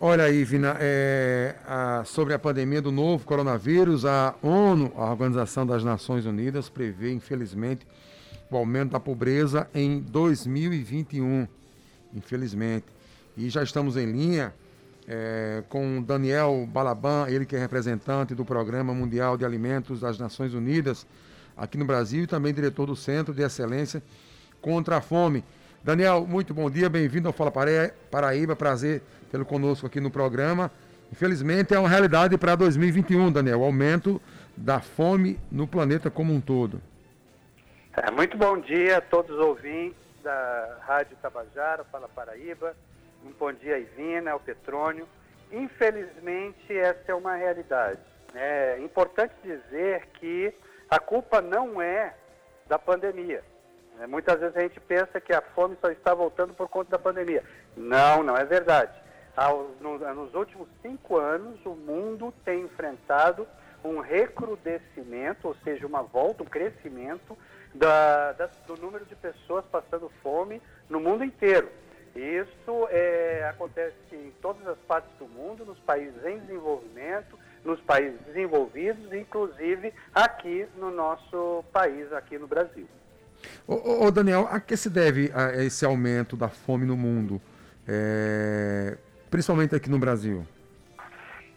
Olha aí, Vina, é, a, sobre a pandemia do novo coronavírus, a ONU, a Organização das Nações Unidas, prevê, infelizmente, o aumento da pobreza em 2021. Infelizmente. E já estamos em linha é, com Daniel Balaban, ele que é representante do Programa Mundial de Alimentos das Nações Unidas aqui no Brasil e também diretor do Centro de Excelência contra a Fome. Daniel, muito bom dia, bem-vindo ao Fala Paraíba, prazer tê-lo conosco aqui no programa. Infelizmente é uma realidade para 2021, Daniel, o aumento da fome no planeta como um todo. É, muito bom dia a todos os ouvintes da Rádio Tabajara, Fala Paraíba. Um bom dia, Ivina, ao Petrônio. Infelizmente, essa é uma realidade. É importante dizer que a culpa não é da pandemia. É, muitas vezes a gente pensa que a fome só está voltando por conta da pandemia. Não, não é verdade. nos últimos cinco anos, o mundo tem enfrentado um recrudescimento, ou seja, uma volta, um crescimento da, da, do número de pessoas passando fome no mundo inteiro. Isso é, acontece em todas as partes do mundo, nos países em desenvolvimento, nos países desenvolvidos, inclusive aqui no nosso país, aqui no Brasil. Ô, ô, Daniel, a que se deve a esse aumento da fome no mundo, é, principalmente aqui no Brasil?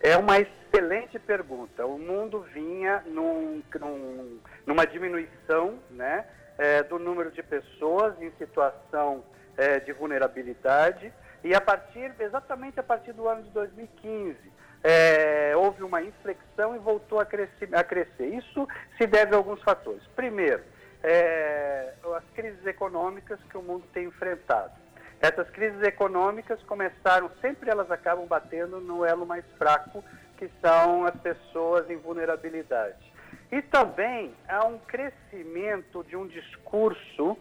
É uma excelente pergunta. O mundo vinha num, num, numa diminuição né, é, do número de pessoas em situação é, de vulnerabilidade e a partir, exatamente a partir do ano de 2015, é, houve uma inflexão e voltou a crescer, a crescer. Isso se deve a alguns fatores. Primeiro, é, as crises econômicas que o mundo tem enfrentado. Essas crises econômicas começaram, sempre elas acabam batendo no elo mais fraco, que são as pessoas em vulnerabilidade. E também há um crescimento de um discurso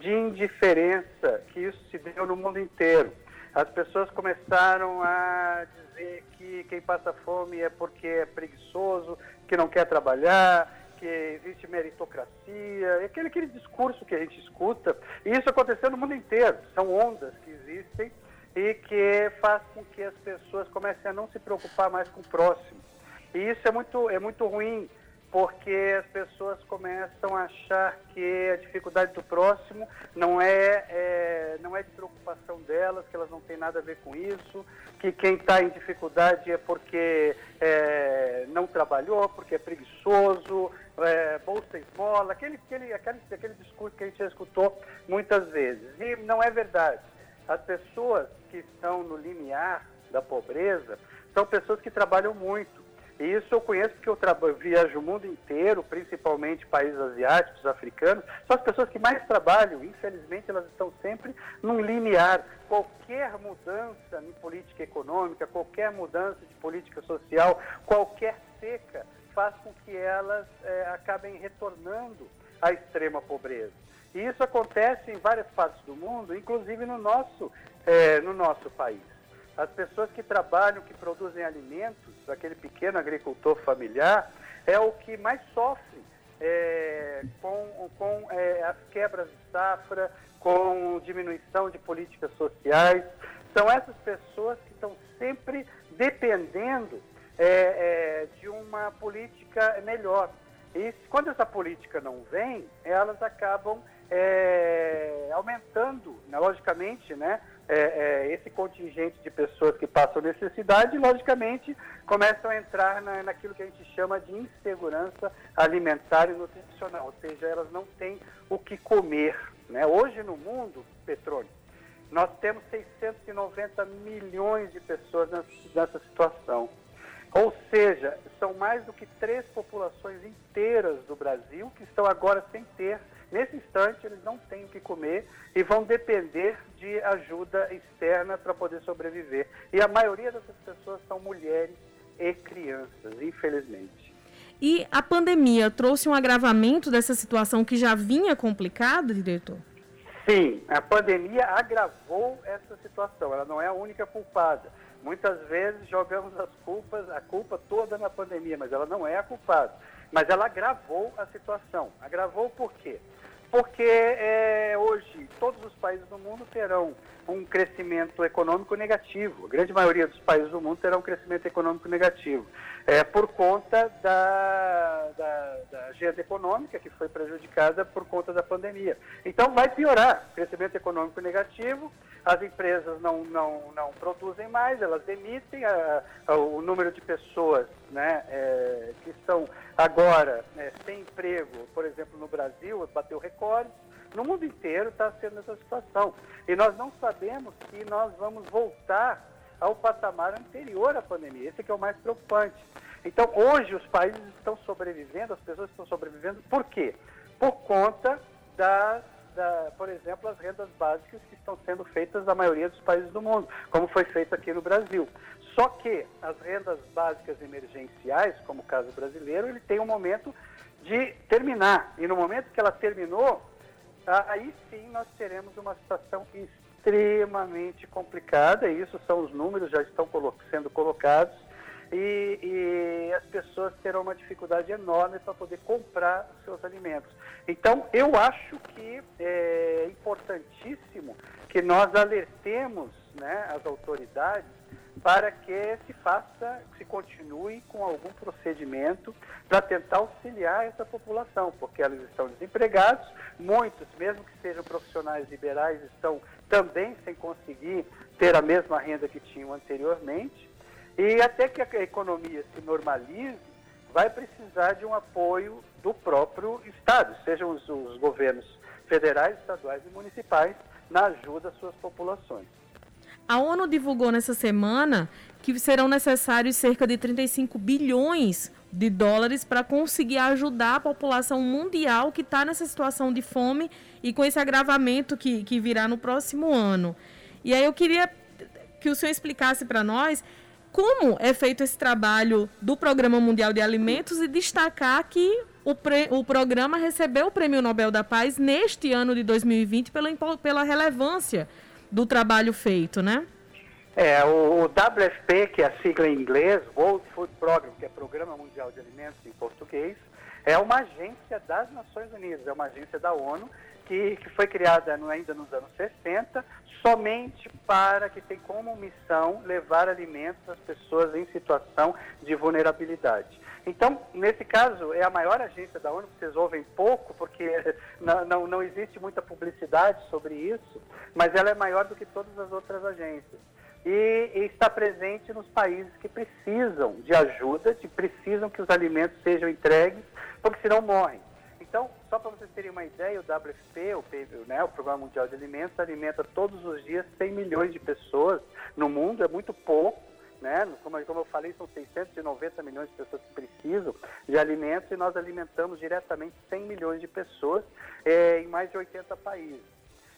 de indiferença que isso se deu no mundo inteiro. As pessoas começaram a dizer que quem passa fome é porque é preguiçoso, que não quer trabalhar, que existe meritocracia, aquele, aquele discurso que a gente escuta. E isso aconteceu no mundo inteiro. São ondas que existem e que faz com que as pessoas comecem a não se preocupar mais com o próximo. E isso é muito, é muito ruim porque as pessoas começam a achar que a dificuldade do próximo não é, é não é de preocupação delas, que elas não têm nada a ver com isso, que quem está em dificuldade é porque é, não trabalhou, porque é preguiçoso, é, bolsa esmola, aquele, aquele, aquele, aquele discurso que a gente já escutou muitas vezes. E não é verdade. As pessoas que estão no limiar da pobreza são pessoas que trabalham muito e isso eu conheço porque eu, viajo o mundo inteiro, principalmente países asiáticos, africanos. São as pessoas que mais trabalham. Infelizmente, elas estão sempre num limiar. Qualquer mudança em política econômica, qualquer mudança de política social, qualquer seca, faz com que elas é, acabem retornando à extrema pobreza. E isso acontece em várias partes do mundo, inclusive no nosso, é, no nosso país. As pessoas que trabalham, que produzem alimentos, aquele pequeno agricultor familiar, é o que mais sofre é, com, com é, as quebras de safra, com diminuição de políticas sociais. São essas pessoas que estão sempre dependendo é, é de uma política melhor. E quando essa política não vem, elas acabam é, aumentando, né, logicamente, né, é, é, esse contingente de pessoas que passam necessidade, logicamente, começam a entrar na, naquilo que a gente chama de insegurança alimentar e nutricional, ou seja, elas não têm o que comer. Né? Hoje no mundo, petróleo, nós temos 690 milhões de pessoas nessa, nessa situação. Ou seja, são mais do que três populações inteiras do Brasil que estão agora sem ter Nesse instante, eles não têm o que comer e vão depender de ajuda externa para poder sobreviver. E a maioria dessas pessoas são mulheres e crianças, infelizmente. E a pandemia trouxe um agravamento dessa situação que já vinha complicada, diretor? Sim, a pandemia agravou essa situação. Ela não é a única culpada. Muitas vezes jogamos as culpas, a culpa toda na pandemia, mas ela não é a culpada. Mas ela agravou a situação. Agravou por quê? porque é, hoje todos os países do mundo terão um crescimento econômico negativo. A grande maioria dos países do mundo terá um crescimento econômico negativo, é, por conta da, da, da, agenda econômica que foi prejudicada por conta da pandemia. Então vai piorar, crescimento econômico negativo, as empresas não, não, não produzem mais, elas demitem, a, a, o número de pessoas né, é, que estão agora é, sem emprego, por exemplo, no Brasil, bateu recorde, no mundo inteiro está sendo essa situação. E nós não sabemos se nós vamos voltar ao patamar anterior à pandemia. Esse é o mais preocupante. Então, hoje, os países estão sobrevivendo, as pessoas estão sobrevivendo, por quê? Por conta das, da, por exemplo, as rendas básicas que estão sendo feitas na maioria dos países do mundo, como foi feito aqui no Brasil. Só que as rendas básicas emergenciais, como o caso brasileiro, ele tem um momento de terminar. E no momento que ela terminou, aí sim nós teremos uma situação extremamente complicada, e isso são os números, já estão sendo colocados, e, e, as pessoas terão uma dificuldade enorme para poder comprar os seus alimentos. Então, eu acho que é importantíssimo que nós alertemos né, as autoridades para que se faça, se continue com algum procedimento para tentar auxiliar essa população, porque eles estão desempregados, muitos, mesmo que sejam profissionais liberais, estão também sem conseguir ter a mesma renda que tinham anteriormente, e até que a economia se normalize, vai precisar de um apoio do próprio Estado, sejam os, os governos federais, estaduais e municipais, na ajuda às suas populações. A ONU divulgou nessa semana que serão necessários cerca de 35 bilhões de dólares para conseguir ajudar a população mundial que está nessa situação de fome e com esse agravamento que, que virá no próximo ano. E aí eu queria que o senhor explicasse para nós como é feito esse trabalho do Programa Mundial de Alimentos e destacar que o, pre, o programa recebeu o Prêmio Nobel da Paz neste ano de 2020 pela, pela relevância do trabalho feito, né? É, o, o WFP, que é a sigla em inglês, World Food Program, que é Programa Mundial de Alimentos em português, é uma agência das Nações Unidas, é uma agência da ONU que, que foi criada no, ainda nos anos 60, somente para que tem como missão levar alimentos às pessoas em situação de vulnerabilidade. Então, nesse caso, é a maior agência da ONU, vocês ouvem pouco, porque não, não, não existe muita publicidade sobre isso, mas ela é maior do que todas as outras agências. E, e, está presente nos países que precisam de ajuda, que precisam que os alimentos sejam entregues, porque senão morrem. Então, só para vocês terem uma ideia, o WFP, o, né, o Programa Mundial de Alimentos, alimenta todos os dias 100 milhões de pessoas no mundo, é muito pouco, né? Como, como eu falei, são 690 milhões de pessoas que precisam de alimentos e nós alimentamos diretamente 100 milhões de pessoas é, em mais de 80 países.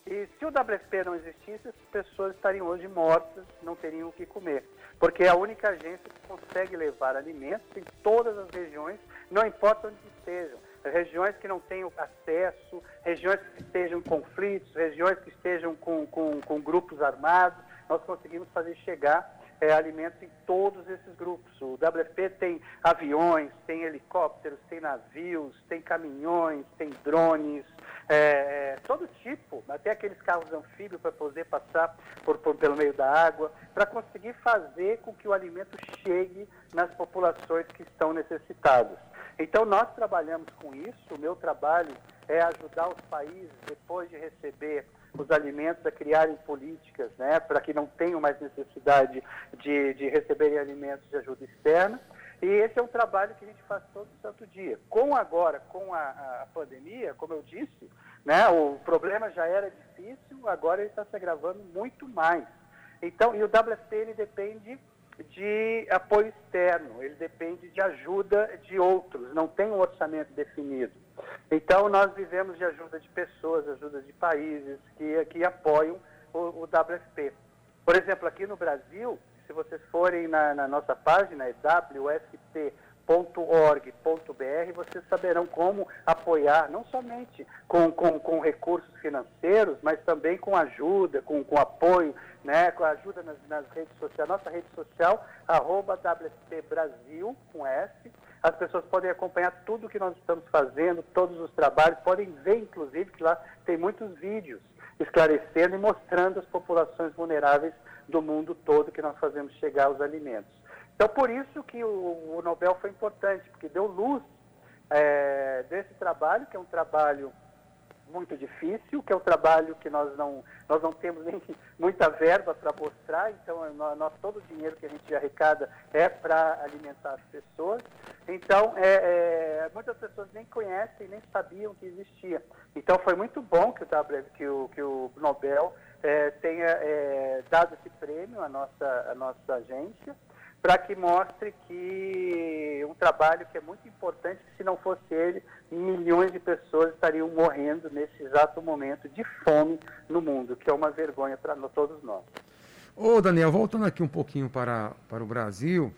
E se o WFP não existisse, as pessoas estariam hoje mortas, não teriam o que comer. Porque é a única agência que consegue levar alimentos em todas as regiões, não importa onde estejam. Regiões que não tenham acesso, regiões que estejam em conflitos, regiões que estejam com, com, com grupos armados, nós conseguimos fazer chegar é, alimentos em todos esses grupos. O WFP tem aviões, tem helicópteros, tem navios, tem caminhões, tem drones, é, é, todo tipo, até aqueles carros anfíbios para poder passar por, por, pelo meio da água, para conseguir fazer com que o alimento chegue nas populações que estão necessitadas. Então, nós trabalhamos com isso. O meu trabalho é ajudar os países, depois de receber os alimentos, a criarem políticas né, para que não tenham mais necessidade de, de receberem alimentos de ajuda externa. E esse é um trabalho que a gente faz todo santo dia. Com agora, com a, a pandemia, como eu disse, né, o problema já era difícil, agora ele está se agravando muito mais. Então, e o WFP ele depende de apoio externo, ele depende de ajuda de outros, não tem um orçamento definido. Então, nós vivemos de ajuda de pessoas, ajuda de países que, que apoiam o, o WFP. Por exemplo, aqui no Brasil, se vocês forem na, na nossa página, é WFP org.br vocês saberão como apoiar, não somente com, com, com recursos financeiros, mas também com ajuda, com, com apoio, né, com ajuda nas, nas redes sociais. Nossa rede social, arroba WFP Brasil, com S, as pessoas podem acompanhar tudo que nós estamos fazendo, todos os trabalhos, podem ver, inclusive, que lá tem muitos vídeos esclarecendo e mostrando as populações vulneráveis do mundo todo que nós fazemos chegar aos alimentos. Então, por isso que o, o Nobel foi importante, porque deu luz é, desse trabalho, que é um trabalho muito difícil, que é um trabalho que nós não, nós não temos nem muita verba para mostrar, então nós, nós, todo o dinheiro que a gente arrecada é para alimentar as pessoas. Então, é, é, muitas pessoas nem conhecem, nem sabiam que existia. Então, foi muito bom que o, w, que o, que o Nobel é, tenha é, dado esse prêmio à nossa, à nossa agência para que mostre que um trabalho que é muito importante, que se não fosse ele, milhões de pessoas estariam morrendo nesse exato momento de fome no mundo, que é uma vergonha para todos nós. Ô Daniel, voltando aqui um pouquinho para, para o Brasil,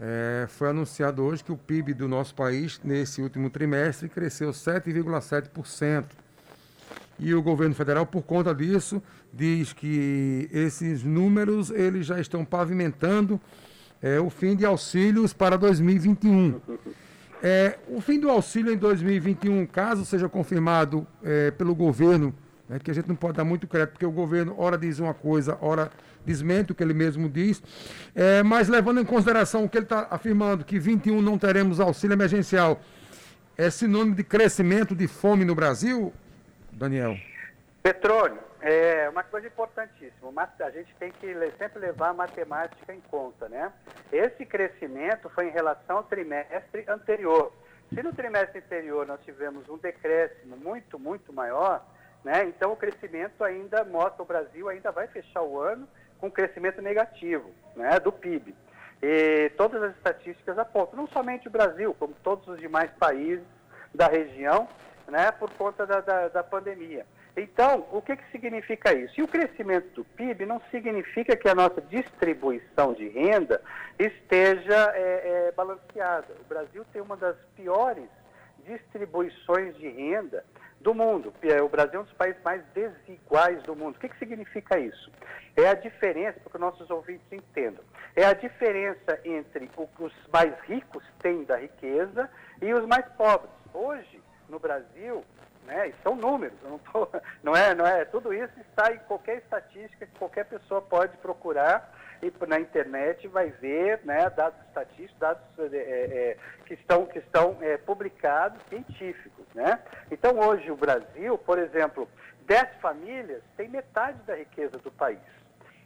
é, foi anunciado hoje que o PIB do nosso país, nesse último trimestre, cresceu 7,7%. E o governo federal, por conta disso, diz que esses números eles já estão pavimentando é, o fim de auxílios para 2021. É, o fim do auxílio em 2021, caso seja confirmado é, pelo governo, né, que a gente não pode dar muito crédito, porque o governo ora diz uma coisa, ora desmente o que ele mesmo diz, é, mas levando em consideração o que ele está afirmando, que 21 não teremos auxílio emergencial, é sinônimo de crescimento de fome no Brasil, Daniel? Petróleo, é uma coisa importantíssima. A gente tem que sempre levar a matemática em conta, né? Esse crescimento foi em relação ao trimestre anterior. Se no trimestre anterior nós tivemos um decréscimo muito, muito maior, né? Então o crescimento ainda mostra o Brasil ainda vai fechar o ano com crescimento negativo, né? Do PIB. E todas as estatísticas apontam, não somente o Brasil, como todos os demais países da região, né? Por conta da, da, da pandemia. Então, o que, que significa isso? E o crescimento do PIB não significa que a nossa distribuição de renda esteja é, é, balanceada. O Brasil tem uma das piores distribuições de renda do mundo. É, o Brasil é um dos países mais desiguais do mundo. O que, que significa isso? É a diferença, para que nossos ouvintes entendam, é a diferença entre o que os mais ricos têm da riqueza e os mais pobres. Hoje, no Brasil, né? São números, não, tô, não, é, não é. Tudo isso está em qualquer estatística que qualquer pessoa pode procurar e na internet vai ver né, dados estatísticos, dados é, é, que estão, que estão é, publicados, científicos. Né? Então, hoje, o Brasil, por exemplo, 10 famílias têm metade da riqueza do país.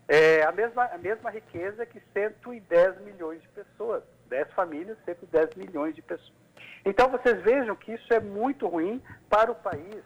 É a mesma, a mesma riqueza que 110 milhões de pessoas. 10 famílias, 110 milhões de pessoas. Então vocês vejam que isso é muito ruim para o país.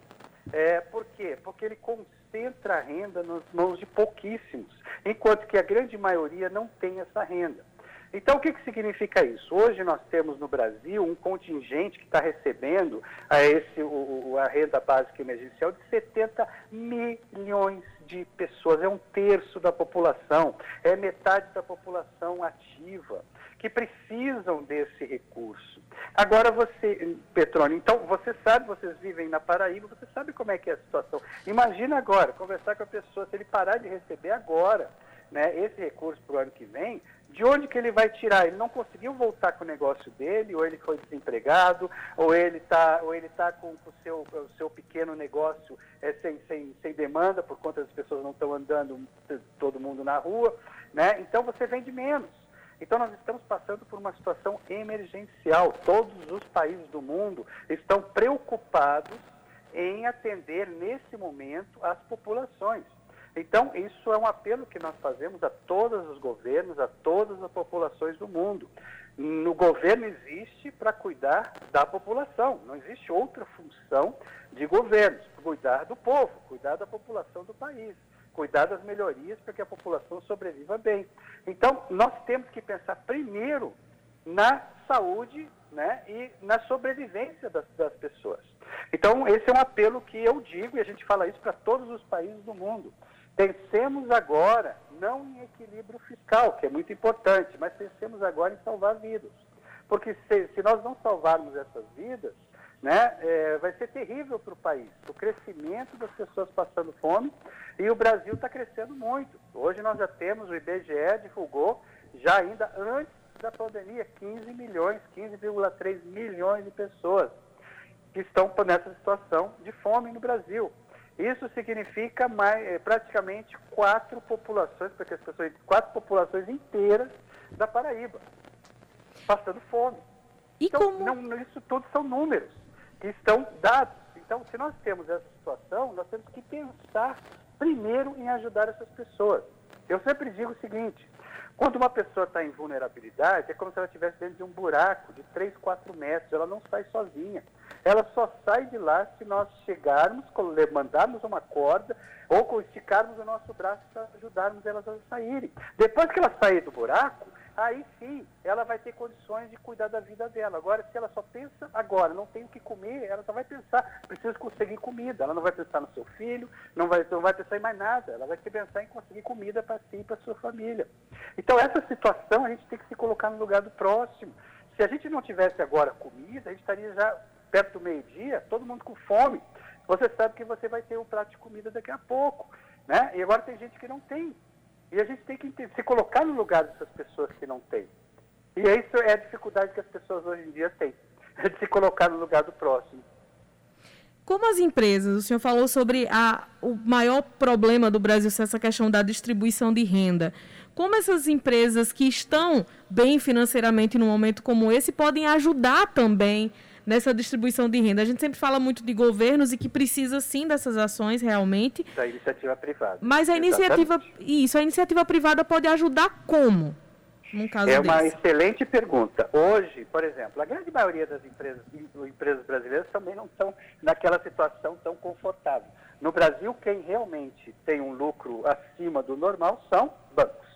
É, por quê? Porque ele concentra a renda nas mãos de pouquíssimos, enquanto que a grande maioria não tem essa renda. Então, o que, que significa isso? Hoje nós temos no Brasil um contingente que está recebendo a, esse, o, a renda básica emergencial de 70 milhões de pessoas. É um terço da população, é metade da população ativa que precisam desse recurso. Agora você, Petrônio, então você sabe, vocês vivem na Paraíba, você sabe como é que é a situação. Imagina agora, conversar com a pessoa, se ele parar de receber agora né, esse recurso para o ano que vem, de onde que ele vai tirar? Ele não conseguiu voltar com o negócio dele, ou ele foi desempregado, ou ele está ou ele tá com o seu, o seu pequeno negócio é, sem, sem, sem demanda, por conta das pessoas não estão andando todo mundo na rua. Né? Então você vende menos. Então, nós estamos passando por uma situação emergencial. Todos os países do mundo estão preocupados em atender, nesse momento, as populações. Então, isso é um apelo que nós fazemos a todos os governos, a todas as populações do mundo. No governo existe para cuidar da população, não existe outra função de governos, cuidar do povo, cuidar da população do país cuidar das melhorias para que a população sobreviva bem. Então, nós temos que pensar primeiro na saúde né, e na sobrevivência das, das pessoas. Então, esse é um apelo que eu digo, e a gente fala isso para todos os países do mundo. Pensemos agora, não em equilíbrio fiscal, que é muito importante, mas pensemos agora em salvar vidas. Porque se, se nós não salvarmos essas vidas, né, é, vai ser terrível para o país. O crescimento das pessoas passando fome e o Brasil está crescendo muito. Hoje nós já temos, o IBGE divulgou, já ainda antes da pandemia, 15 milhões, 15,3 milhões de pessoas que estão nessa situação de fome no Brasil. Isso significa mais, eh, praticamente quatro populações, porque as pessoas, quatro populações inteiras da Paraíba, passando fome. E então, como... não, isso tudo são números que estão dados. Então, se nós temos essa situação, nós temos que pensar primeiro em ajudar essas pessoas. Eu sempre digo o seguinte: quando uma pessoa está em vulnerabilidade, é como se ela estivesse dentro de um buraco de 3, 4 metros, ela não sai sozinha. Ela só sai de lá se nós chegarmos, mandarmos uma corda ou esticarmos o nosso braço para ajudarmos elas a saírem. Depois que ela sair do buraco, aí sim ela vai ter condições de cuidar da vida dela. Agora, se ela só pensa agora, não tem o que comer, ela só vai pensar, preciso conseguir comida. Ela não vai pensar no seu filho, não vai, não vai pensar em mais nada. Ela vai pensar em conseguir comida para si e para sua família. Então, essa situação a gente tem que se colocar no lugar do próximo. Se a gente não tivesse agora comida, a gente estaria já perto do meio-dia, todo mundo com fome. Você sabe que você vai ter um prato de comida daqui a pouco. Né? E agora tem gente que não tem. E a gente tem que se colocar no lugar dessas pessoas que não têm. E isso é a dificuldade que as pessoas hoje em dia têm, de se colocar no lugar do próximo. Como as empresas, o senhor falou sobre a, o maior problema do Brasil, essa questão da distribuição de renda. Como essas empresas que estão bem financeiramente num momento como esse podem ajudar também nessa distribuição de renda? A gente sempre fala muito de governos e que precisa sim dessas ações realmente. Da iniciativa privada. Mas a iniciativa, isso, a iniciativa privada pode ajudar como? Num caso é uma desse? excelente pergunta. Hoje, por exemplo, a grande maioria das empresas, empresas brasileiras também não estão naquela situação tão confortável. No Brasil, quem realmente tem um lucro acima do normal são bancos.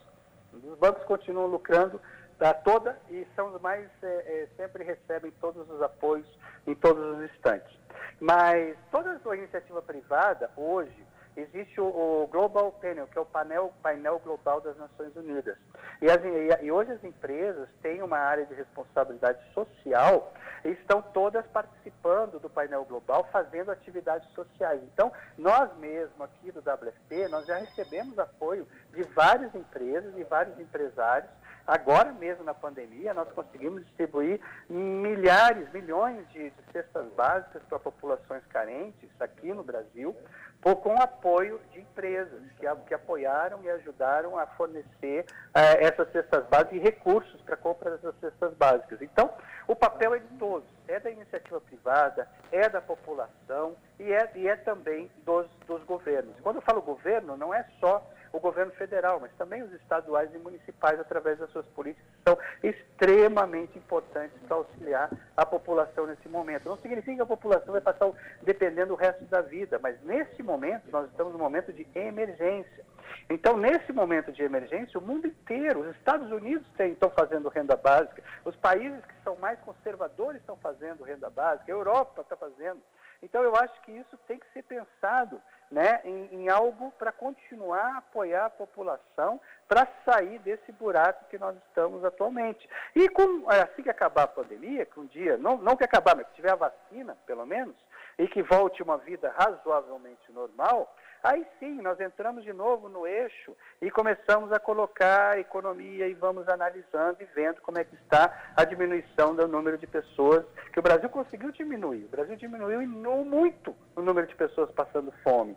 Os bancos continuam lucrando da toda e são os mais é, é, sempre recebem todos os apoios em todos os instantes. Mas toda a iniciativa privada hoje existe o, o, Global Panel, que é o painel, painel global das Nações Unidas. E, as, e, e, hoje as empresas têm uma área de responsabilidade social e estão todas participando do painel global, fazendo atividades sociais. Então, nós mesmos aqui do WFP, nós já recebemos apoio de várias empresas e vários empresários Agora mesmo na pandemia, nós conseguimos distribuir milhares, milhões de, de cestas básicas para populações carentes aqui no Brasil, por, com apoio de empresas que, que apoiaram e ajudaram a fornecer eh, essas cestas básicas e recursos para compra dessas cestas básicas. Então, o papel é de todos, é da iniciativa privada, é da população e é, e é também dos, dos governos. Quando eu falo governo, não é só o governo federal, mas também os estaduais e municipais, através das suas políticas, são extremamente importantes para auxiliar a população nesse momento. Não significa que a população vai passar dependendo o resto da vida, mas nesse momento, nós estamos num momento de emergência. Então, nesse momento de emergência, o mundo inteiro, os Estados Unidos estão fazendo renda básica, os países que são mais conservadores estão fazendo renda básica, a Europa está fazendo. Então, eu acho que isso tem que ser pensado né, em, em algo para continuar a apoiar a população para sair desse buraco que nós estamos atualmente. E com, assim que acabar a pandemia, que um dia, não, não que acabar, mas que tiver a vacina, pelo menos, e que volte uma vida razoavelmente normal, Aí sim, nós entramos de novo no eixo e começamos a colocar a economia e vamos analisando e vendo como é que está a diminuição do número de pessoas que o Brasil conseguiu diminuir. O Brasil diminuiu muito o número de pessoas passando fome.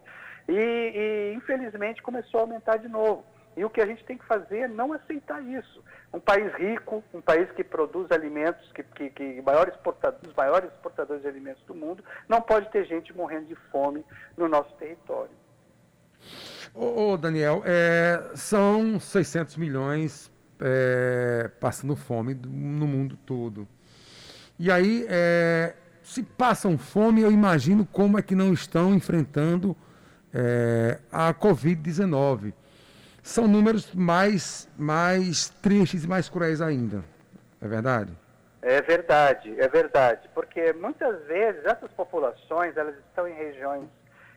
E, e infelizmente começou a aumentar de novo. E o que a gente tem que fazer é não aceitar isso. Um país rico, um país que produz alimentos, que, que, que maior exportador, os maiores exportadores de alimentos do mundo, não pode ter gente morrendo de fome no nosso território. Ô, ô Daniel, é, são 600 milhões é, passando fome no mundo todo. E aí, é, se passam fome, eu imagino como é que não estão enfrentando é, a Covid-19. São números mais, mais tristes e mais cruéis ainda. É verdade? É verdade, é verdade. Porque muitas vezes essas populações elas estão em regiões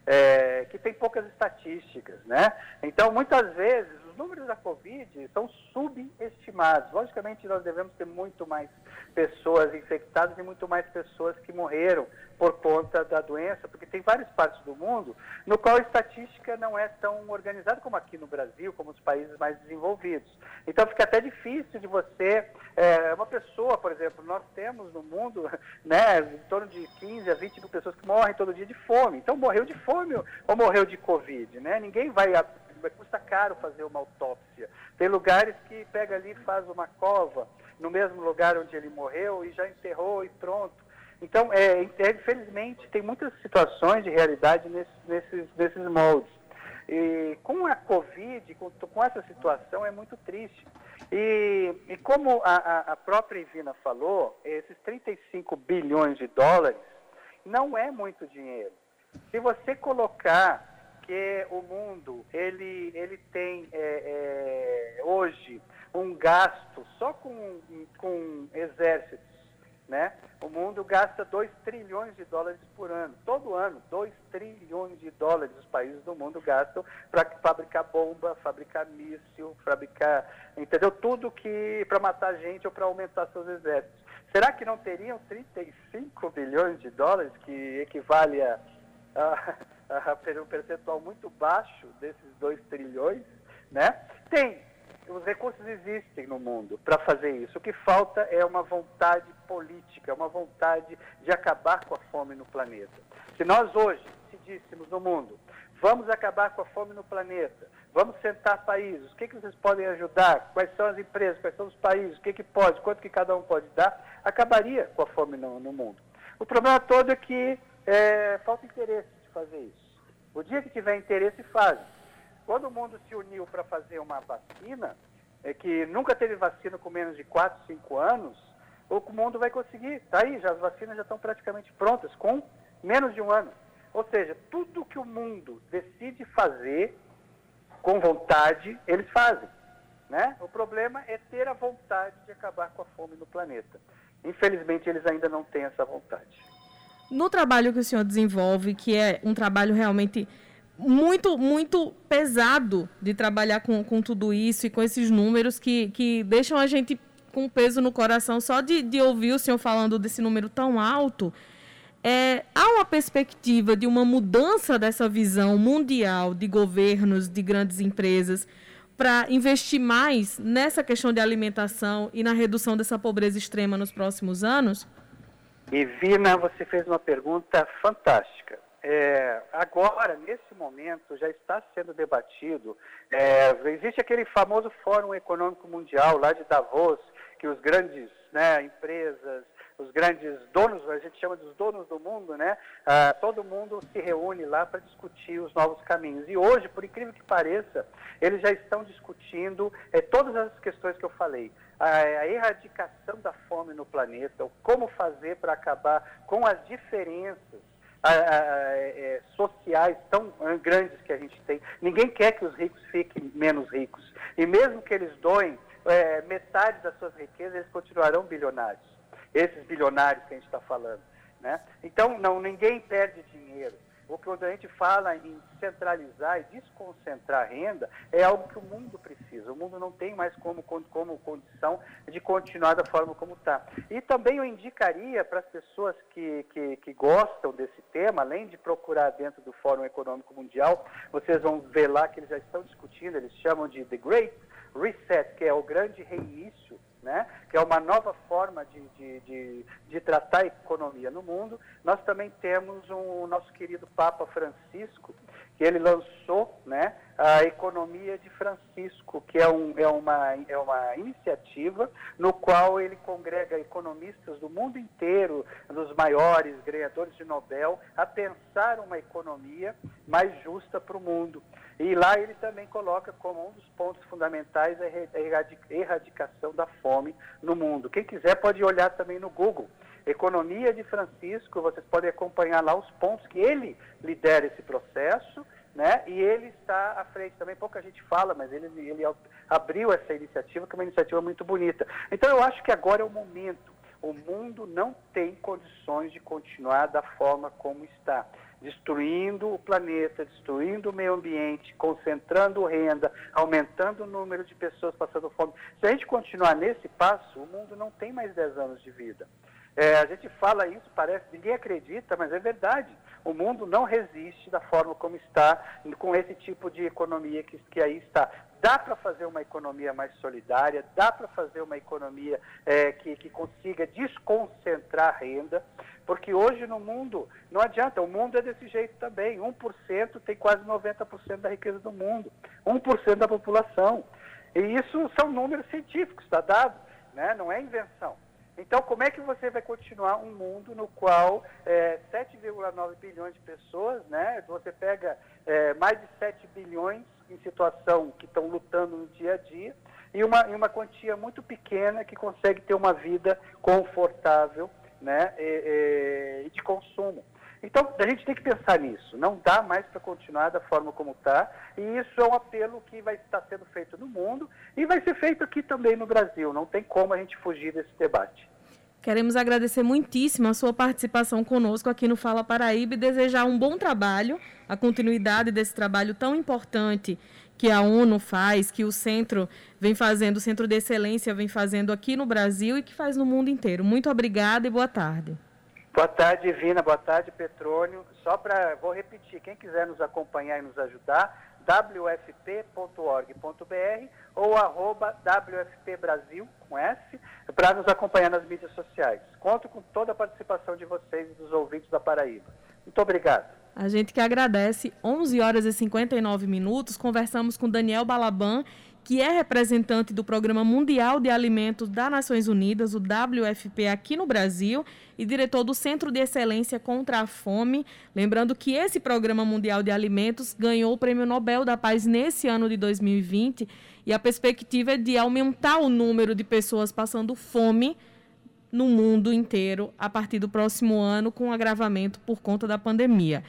é, que tem poucas estatísticas, né? Então, muitas vezes, os os números da Covid são subestimados. Logicamente, nós devemos ter muito mais pessoas infectadas e muito mais pessoas que morreram por conta da doença, porque tem várias partes do mundo no qual a estatística não é tão organizada como aqui no Brasil, como os países mais desenvolvidos. Então fica até difícil de você, é, uma pessoa, por exemplo, nós temos no mundo né, em torno de 15 a 20 mil pessoas que morrem todo dia de fome. Então morreu de fome ou morreu de Covid, né? Ninguém vai custa caro fazer uma autópsia. Tem lugares que pega ali e faz uma cova no mesmo lugar onde ele morreu e já enterrou e pronto. Então, é, é, infelizmente, tem muitas situações de realidade nesses, nesses, nesses moldes. E com a Covid, com, com essa situação, é muito triste. E, e como a, a, própria Ivina falou, esses 35 bilhões de dólares não é muito dinheiro. Se você colocar que o mundo ele, ele tem é, é, hoje um gasto só com, com exércitos né? O mundo gasta 2 trilhões de dólares por ano. Todo ano, 2 trilhões de dólares os países do mundo gastam para fabricar bomba, fabricar míssil, fabricar, entendeu? Tudo que para matar gente ou para aumentar seus exércitos. Será que não teriam 35 bilhões de dólares, que equivale a, a, a um percentual muito baixo desses 2 trilhões? Né? Tem, os recursos existem no mundo para fazer isso. O que falta é uma vontade política, uma vontade de acabar com a fome no planeta. Se nós hoje decidíssemos no mundo, vamos acabar com a fome no planeta, vamos sentar países, o que, que vocês podem ajudar, quais são as empresas, quais são os países, o que, que pode, quanto que cada um pode dar, acabaria com a fome no, no mundo. O problema todo é que é, falta interesse fazer isso. O dia que tiver interesse, faz. Quando o mundo se uniu para fazer uma vacina, é que nunca teve vacina com menos de 4, 5 anos, o mundo vai conseguir. Está aí, já, as vacinas já estão praticamente prontas, com menos de um ano. Ou seja, tudo que o mundo decide fazer com vontade, eles fazem. Né? O problema é ter a vontade de acabar com a fome no planeta. Infelizmente, eles ainda não têm essa vontade. No trabalho que o senhor desenvolve, que é um trabalho realmente muito, muito pesado de trabalhar com, com tudo isso e com esses números que, que deixam a gente com peso no coração só de, de ouvir o senhor falando desse número tão alto. É, há uma perspectiva de uma mudança dessa visão mundial de governos, de grandes empresas, para investir mais nessa questão de alimentação e na redução dessa pobreza extrema nos próximos anos? Evina, você fez uma pergunta fantástica. É, agora, nesse momento, já está sendo debatido. É, existe aquele famoso Fórum Econômico Mundial lá de Davos, que os grandes né, empresas, os grandes donos, a gente chama dos donos do mundo, né? Ah, todo mundo se reúne lá para discutir os novos caminhos. E hoje, por incrível que pareça, eles já estão discutindo é, todas as questões que eu falei. A, a erradicação da fome no planeta, como fazer para acabar com as diferenças é, sociais tão grandes que a gente tem. Ninguém quer que os ricos fiquem menos ricos. E mesmo que eles doem é, metade das suas riquezas, eles continuarão bilionários. Esses bilionários que a gente está falando. Né? Então, não, ninguém perde dinheiro. O que a gente fala em centralizar e desconcentrar a renda é algo que o mundo precisa. O mundo não tem mais como, como condição de continuar da forma como está. E também eu indicaria para as pessoas que, que, que, gostam desse tema, além de procurar dentro do Fórum Econômico Mundial, vocês vão ver lá que eles já estão discutindo, eles chamam de The Great Reset, que é o grande reinício né? que é uma nova forma de, de, de, de, tratar a economia no mundo. Nós também temos um, o nosso querido Papa Francisco, que ele lançou né, a Economia de Francisco, que é, um, é, uma, é uma iniciativa no qual ele congrega economistas do mundo inteiro, dos maiores ganhadores de Nobel, a pensar uma economia mais justa para o mundo. E lá ele também coloca como um dos pontos fundamentais a erradicação da fome no mundo. Quem quiser pode olhar também no Google. Economia de Francisco, vocês podem acompanhar lá os pontos que ele lidera esse processo, né? E ele está à frente também, pouca gente fala, mas ele, ele abriu essa iniciativa, que é uma iniciativa muito bonita. Então eu acho que agora é o momento. O mundo não tem condições de continuar da forma como está. destruindo o planeta, destruindo o meio ambiente, concentrando renda, aumentando o número de pessoas passando fome. Se a gente continuar nesse passo, o mundo não tem mais 10 anos de vida. É, a gente fala isso, parece, ninguém acredita, mas é verdade. O mundo não resiste da forma como está, com esse tipo de economia que, que aí está. Dá para fazer uma economia mais solidária, dá para fazer uma economia é, que, que consiga desconcentrar renda, porque hoje no mundo não adianta, o mundo é desse jeito também. 1% tem quase 90% da riqueza do mundo, 1% da população. E isso são números científicos, está dado, né? não é invenção. Então, como é que você vai continuar um mundo no qual é, 7,9 bilhões de pessoas, né? Você pega é, mais de 7 bilhões em situação que estão lutando no dia a dia e uma, e uma quantia muito pequena que consegue ter uma vida confortável, né? E, e de consumo. Então, a gente tem que pensar nisso. Não dá mais para continuar da forma como está. E isso é um apelo que vai estar sendo feito no mundo e vai ser feito aqui também no Brasil. Não tem como a gente fugir desse debate. Queremos agradecer muitíssimo a sua participação conosco aqui no Fala Paraíba e desejar um bom trabalho, a continuidade desse trabalho tão importante que a ONU faz, que o centro vem fazendo, o Centro de Excelência vem fazendo aqui no Brasil e que faz no mundo inteiro. Muito obrigada e boa tarde. Boa tarde, Divina. Boa tarde, Petrônio. Só para, vou repetir, quem quiser nos acompanhar e nos ajudar, wfp.org.br ou arroba wfpbrasil, com S, para nos acompanhar nas mídias sociais. Conto com toda a participação de vocês e dos ouvintes da Paraíba. Muito obrigado. A gente que agradece. 11 horas e 59 minutos, conversamos com Daniel Balaban que é representante do Programa Mundial de Alimentos das Nações Unidas, o WFP, aqui no Brasil, e diretor do Centro de Excelência contra a Fome. Lembrando que esse Programa Mundial de Alimentos ganhou o Prêmio Nobel da Paz nesse ano de 2020 e a perspectiva é de aumentar o número de pessoas passando fome no mundo inteiro a partir do próximo ano, com agravamento por conta da pandemia.